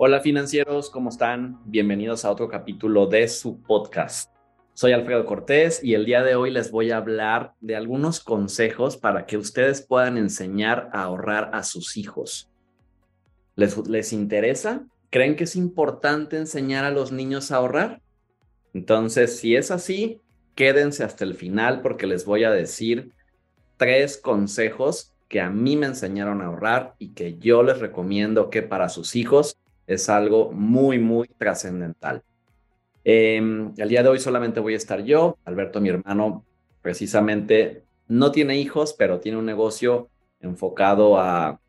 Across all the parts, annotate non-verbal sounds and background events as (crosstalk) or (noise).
Hola financieros, ¿cómo están? Bienvenidos a otro capítulo de su podcast. Soy Alfredo Cortés y el día de hoy les voy a hablar de algunos consejos para que ustedes puedan enseñar a ahorrar a sus hijos. ¿Les, les interesa? ¿Creen que es importante enseñar a los niños a ahorrar? Entonces, si es así, quédense hasta el final porque les voy a decir tres consejos que a mí me enseñaron a ahorrar y que yo les recomiendo que para sus hijos es algo muy, muy trascendental. Em, el día de hoy solamente voy a estar yo. Alberto, mi hermano, precisamente no tiene hijos, pero tiene un negocio enfocado a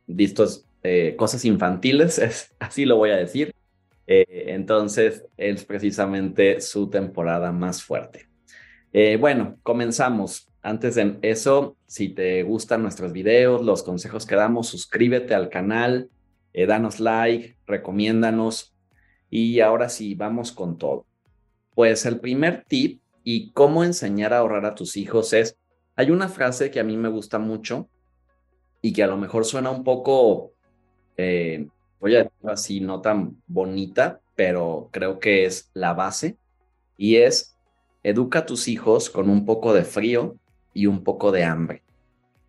eh, cosas infantiles, (laughs) es, así lo voy a decir. Eh, entonces es precisamente su temporada más fuerte. Eh, bueno, comenzamos. Antes de eso, si te gustan nuestros videos, los consejos que damos, suscríbete al canal, eh, danos like, recomiéndanos. Y ahora sí, vamos con todo. Pues el primer tip y cómo enseñar a ahorrar a tus hijos es, hay una frase que a mí me gusta mucho y que a lo mejor suena un poco, voy a decirlo así, no tan bonita, pero creo que es la base y es, educa a tus hijos con un poco de frío y un poco de hambre.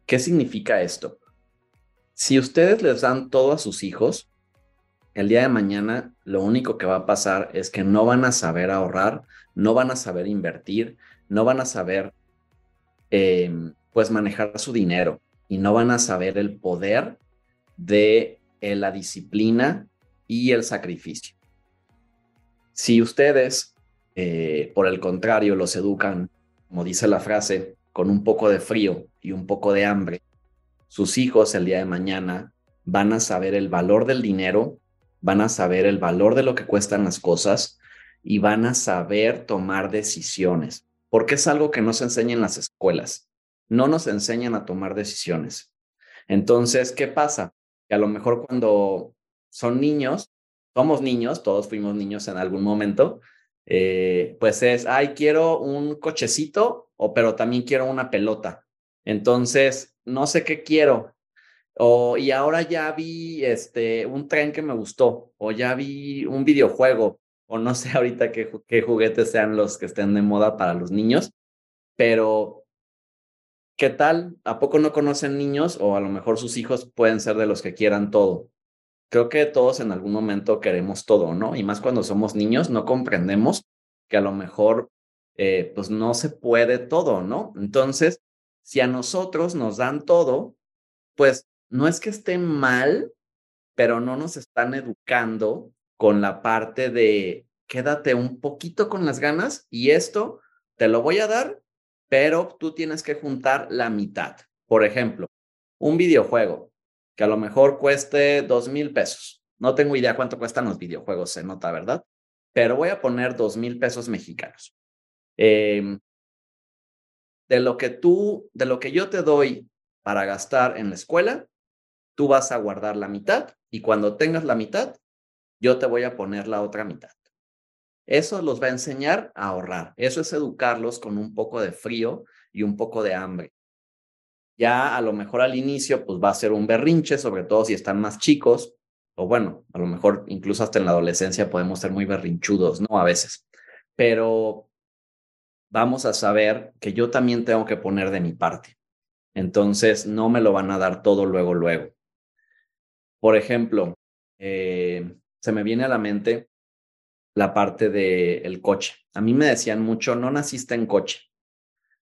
¿Qué significa esto? Si ustedes les dan todo a sus hijos, el día de mañana lo único que va a pasar es que no van a saber ahorrar, no van a saber invertir, no van a saber em, pues manejar su dinero y no van a saber el poder de eh, la disciplina y el sacrificio. Si ustedes, eh, por el contrario, los educan, como dice la frase, con un poco de frío y un poco de hambre, sus hijos el día de mañana van a saber el valor del dinero, van a saber el valor de lo que cuestan las cosas y van a saber tomar decisiones, porque es algo que no se enseña en las escuelas. No nos enseñan a tomar decisiones. Entonces, ¿qué pasa? Que a lo mejor cuando son niños, somos niños, todos fuimos niños en algún momento, eh, pues es, ay, quiero un cochecito, o pero también quiero una pelota. Entonces, no sé qué quiero. O, y ahora ya vi este, un tren que me gustó, o ya vi un videojuego, o no sé ahorita qué, qué juguetes sean los que estén de moda para los niños, pero ¿qué tal? ¿A poco no conocen niños? O a lo mejor sus hijos pueden ser de los que quieran todo. Creo que todos en algún momento queremos todo, ¿no? Y más cuando somos niños, no comprendemos que a lo mejor eh, pues no se puede todo, ¿no? Entonces, si a nosotros nos dan todo, pues no es que esté mal, pero no nos están educando con la parte de quédate un poquito con las ganas y esto te lo voy a dar, pero tú tienes que juntar la mitad. Por ejemplo, un videojuego que a lo mejor cueste dos mil pesos. No tengo idea cuánto cuestan los videojuegos, se nota, ¿verdad? Pero voy a poner dos mil pesos mexicanos. Eh, de lo que tú, de lo que yo te doy para gastar en la escuela, tú vas a guardar la mitad y cuando tengas la mitad, yo te voy a poner la otra mitad. Eso los va a enseñar a ahorrar. Eso es educarlos con un poco de frío y un poco de hambre. Ya a lo mejor al inicio, pues va a ser un berrinche, sobre todo si están más chicos, o bueno, a lo mejor incluso hasta en la adolescencia podemos ser muy berrinchudos, ¿no? A veces. Pero vamos a saber que yo también tengo que poner de mi parte. Entonces, no me lo van a dar todo luego, luego. Por ejemplo, eh, se me viene a la mente la parte del coche. A mí me decían mucho, no naciste en coche.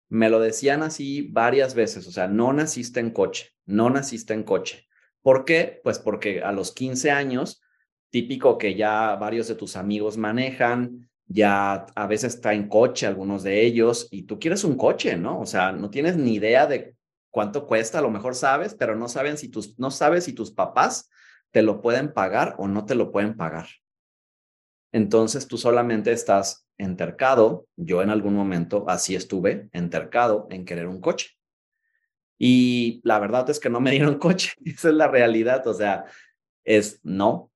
Me lo decían así varias veces, o sea, no naciste en coche, no naciste en coche. ¿Por qué? Pues porque a los 15 años, típico que ya varios de tus amigos manejan, ya a veces está en coche algunos de ellos y tú quieres un coche, ¿no? O sea, no tienes ni idea de cuánto cuesta, a lo mejor sabes, pero no saben si tus no sabes si tus papás te lo pueden pagar o no te lo pueden pagar. Entonces tú solamente estás entercado, yo en algún momento así estuve, entercado en querer un coche. Y la verdad es que no me dieron (laughs) coche, esa es la realidad, o sea, es no,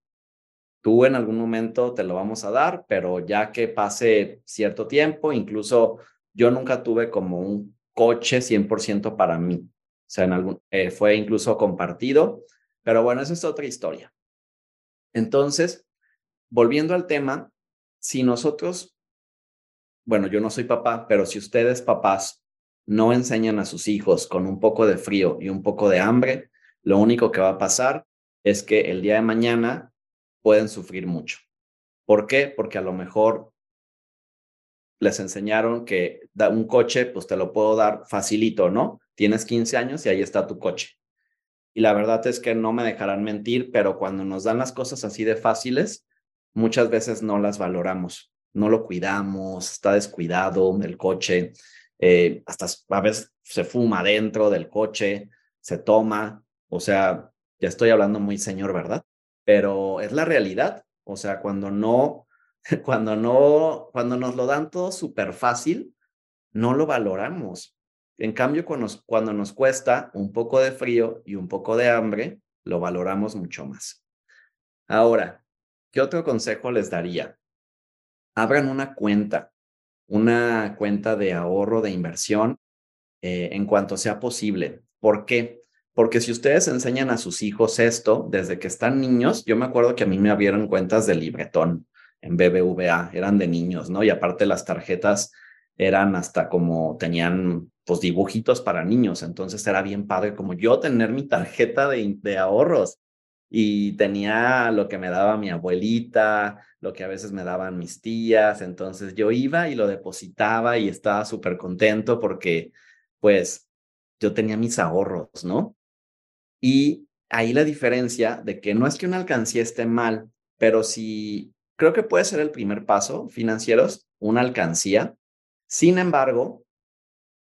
Tú en algún momento te lo vamos a dar, pero ya que pase cierto tiempo, incluso yo nunca tuve como un coche 100% para mí. O sea, en algún, eh, fue incluso compartido, pero bueno, esa es otra historia. Entonces, volviendo al tema, si nosotros, bueno, yo no soy papá, pero si ustedes papás no enseñan a sus hijos con un poco de frío y un poco de hambre, lo único que va a pasar es que el día de mañana pueden sufrir mucho. ¿Por qué? Porque a lo mejor les enseñaron que un coche, pues te lo puedo dar facilito, ¿no? Tienes 15 años y ahí está tu coche. Y la verdad es que no me dejarán mentir, pero cuando nos dan las cosas así de fáciles, muchas veces no las valoramos, no lo cuidamos, está descuidado el coche, eh, hasta a veces se fuma dentro del coche, se toma, o sea, ya estoy hablando muy señor, ¿verdad? Pero es la realidad, o sea, cuando no, (laughs) cuando no, cuando nos lo dan todo súper fácil, no lo valoramos. En cambio, cuando nos, cuando nos cuesta un poco de frío y un poco de hambre, lo valoramos mucho más. Ahora, ¿qué otro consejo les daría? Abran una cuenta, una cuenta de ahorro de inversión eh, en cuanto sea posible. ¿Por qué? Porque si ustedes enseñan a sus hijos esto desde que están niños, yo me acuerdo que a mí me abrieron cuentas de libretón en BBVA, eran de niños, ¿no? Y aparte las tarjetas eran hasta como tenían pues dibujitos para niños, entonces era bien padre como yo tener mi tarjeta de, de ahorros y tenía lo que me daba mi abuelita, lo que a veces me daban mis tías, entonces yo iba y lo depositaba y estaba súper contento porque pues yo tenía mis ahorros, ¿no? Y ahí la diferencia de que no es que una alcancía esté mal, pero si creo que puede ser el primer paso financieros, una alcancía. Sin embargo,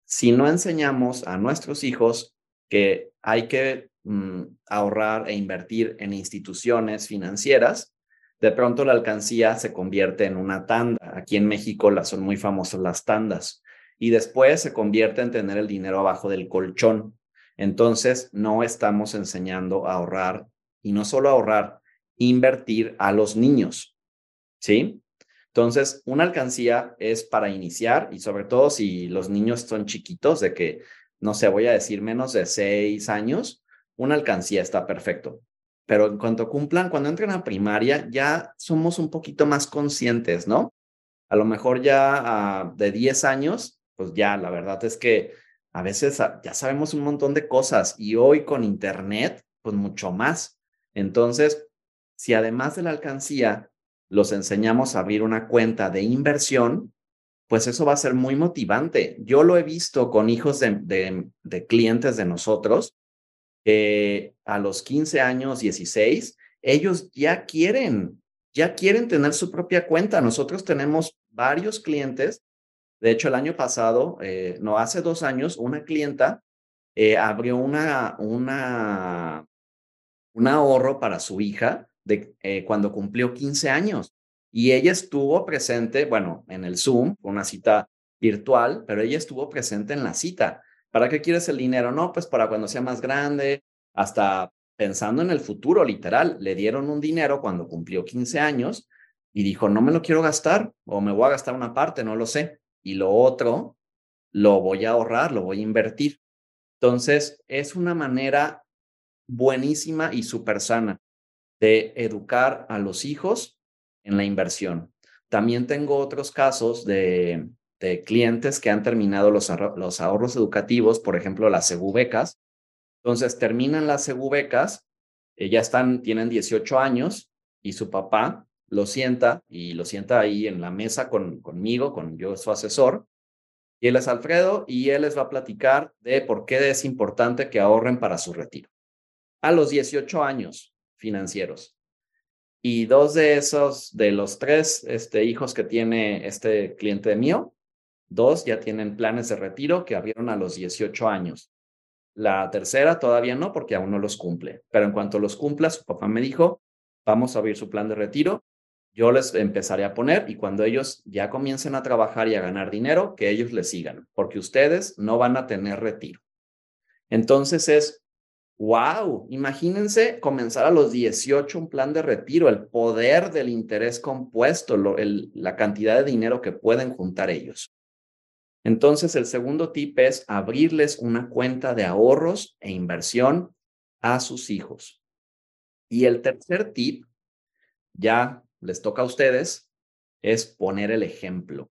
si no enseñamos a nuestros hijos que hay que mm, ahorrar e invertir en instituciones financieras, de pronto la alcancía se convierte en una tanda. Aquí en México las son muy famosas las tandas. Y después se convierte en tener el dinero abajo del colchón. Entonces, no estamos enseñando a ahorrar y no solo ahorrar, invertir a los niños. ¿Sí? Entonces, una alcancía es para iniciar y sobre todo si los niños son chiquitos, de que, no sé, voy a decir menos de seis años, una alcancía está perfecto. Pero en cuanto cumplan, cuando entren a primaria, ya somos un poquito más conscientes, ¿no? A lo mejor ya ah, de 10 años, pues ya, la verdad es que a veces ah, ya sabemos un montón de cosas y hoy con Internet, pues mucho más. Entonces, si además de la alcancía los enseñamos a abrir una cuenta de inversión, pues eso va a ser muy motivante. Yo lo he visto con hijos de, clientes de nosotros, a los 15 años, 16, ellos ya quieren, ya quieren tener su propia cuenta. Nosotros tenemos varios clientes. De hecho, el año pasado, eh, no, hace dos años, una clienta eh, abrió una, una, un ahorro para su hija de eh, cuando cumplió 15 años. Y ella estuvo presente, bueno, en el Zoom, una cita virtual, pero ella estuvo presente en la cita. ¿Para qué quieres el dinero? No, pues para cuando sea más grande, hasta pensando en el futuro, literal. Le dieron un dinero cuando cumplió 15 años y dijo, no me lo quiero gastar o me voy a gastar una parte, no lo sé. Y lo otro, lo voy a ahorrar, lo voy a invertir. Entonces, es una manera buenísima y súper sana de educar a los hijos en la inversión. También tengo otros casos de, clientes que han terminado los, los ahorros educativos, por ejemplo, las becas. Entonces, terminan las becas, eh, ya están, tienen 18 años y su papá lo sienta y lo sienta ahí en la mesa con, conmigo, con yo, su asesor. Y él es Alfredo y él les va a platicar de por qué es importante que ahorren para su retiro. A los 18 años, financieros. Y dos de esos, de los tres este, hijos que tiene este cliente mío, dos ya tienen planes de retiro que abrieron a los 18 años. La tercera todavía no, porque aún no los cumple. Pero en cuanto los cumpla, su papá me dijo, vamos a abrir su plan de retiro. Yo les empezaré a poner y cuando ellos ya comiencen a trabajar y a ganar dinero, que ellos les sigan, porque ustedes no van a tener retiro. Entonces es wow, imagínense comenzar a los 18 un plan de retiro, el poder del interés compuesto, la cantidad de dinero que pueden juntar ellos. Entonces, el segundo tip es abrirles una cuenta de ahorros e inversión a sus hijos. Y el tercer tip, ya les toca a ustedes, es poner el ejemplo,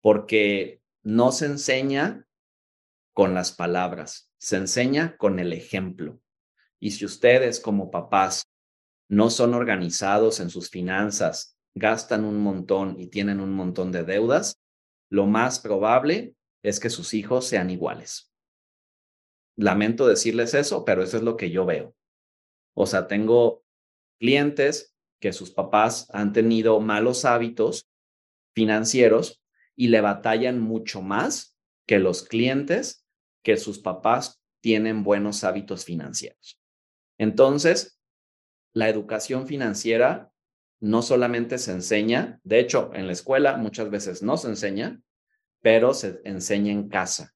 porque no se enseña con las palabras, se enseña con el ejemplo. Y si ustedes como papás no son organizados en sus finanzas, gastan un montón y tienen un montón de deudas, lo más probable es que sus hijos sean iguales. Lamento decirles eso, pero eso es lo que yo veo. O sea, tengo clientes que sus papás han tenido malos hábitos financieros y le batallan mucho más que los clientes que sus papás tienen buenos hábitos financieros. Entonces, la educación financiera no solamente se enseña, de hecho, en la escuela muchas veces no se enseña, pero se enseña en casa.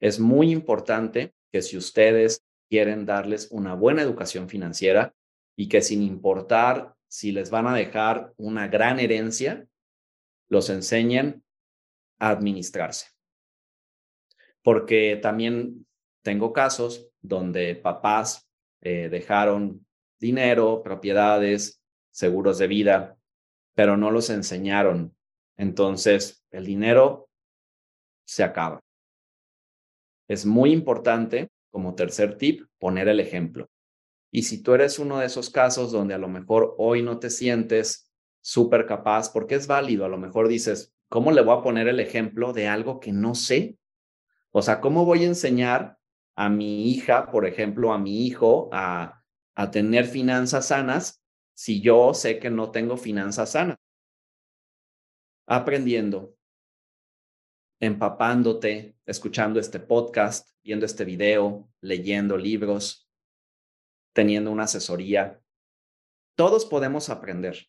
Es muy importante que si ustedes quieren darles una buena educación financiera y que sin importar si les van a dejar una gran herencia, los enseñen a administrarse. Porque también tengo casos donde papás eh, dejaron dinero, propiedades, seguros de vida, pero no los enseñaron. Entonces, el dinero se acaba. Es muy importante, como tercer tip, poner el ejemplo. Y si tú eres uno de esos casos donde a lo mejor hoy no te sientes súper capaz, porque es válido, a lo mejor dices, ¿cómo le voy a poner el ejemplo de algo que no sé? O sea, ¿cómo voy a enseñar a mi hija, por ejemplo, a mi hijo, a, a tener finanzas sanas si yo sé que no tengo finanzas sanas? Aprendiendo, empapándote, escuchando este podcast, viendo este video, leyendo libros, teniendo una asesoría. Todos podemos aprender.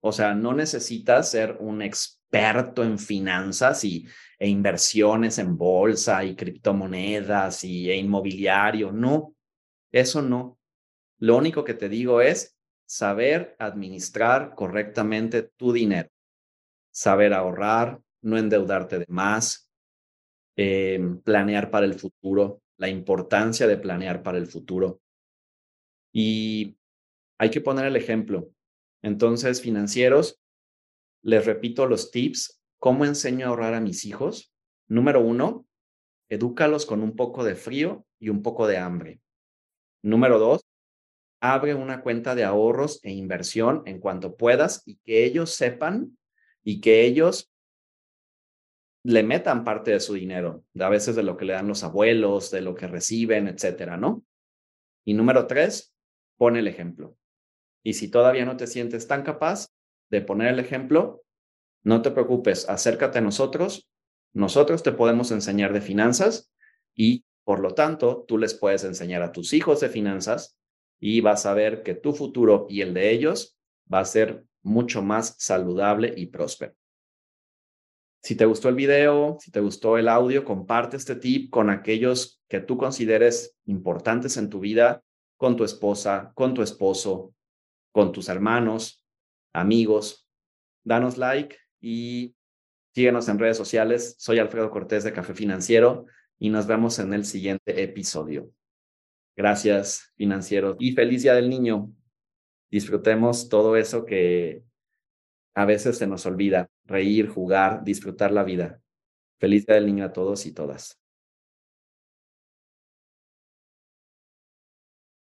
O sea, no necesitas ser un experto en finanzas y, e inversiones en bolsa y criptomonedas y, e inmobiliario. No, eso no. Lo único que te digo es saber administrar correctamente tu dinero, saber ahorrar, no endeudarte de más, em, planear para el futuro, la importancia de planear para el futuro. Y hay que poner el ejemplo. Entonces, financieros, les repito los tips. ¿Cómo enseño a ahorrar a mis hijos? Número uno, edúcalos con un poco de frío y un poco de hambre. Número dos, abre una cuenta de ahorros e inversión en cuanto puedas y que ellos sepan y que ellos le metan parte de su dinero, a veces de lo que le dan los abuelos, de lo que reciben, etcétera, ¿no? Y número tres, pon el ejemplo. Y si todavía no te sientes tan capaz de poner el ejemplo, no te preocupes, acércate a nosotros. Nosotros te podemos enseñar de finanzas y, por lo tanto, tú les puedes enseñar a tus hijos de finanzas y vas a ver que tu futuro y el de ellos va a ser mucho más saludable y próspero. Si te gustó el video, si te gustó el audio, comparte este tip con aquellos que tú consideres importantes en tu vida, con tu esposa, con tu esposo, con tus hermanos, amigos. Danos like y síguenos en redes sociales. Soy Alfredo Cortés de Café Financiero y nos vemos en el siguiente episodio. Gracias, financieros, y feliz Día del Niño. Disfrutemos todo eso que a veces se nos olvida, reír, jugar, disfrutar la vida. Feliz Día del Niño a todos y todas.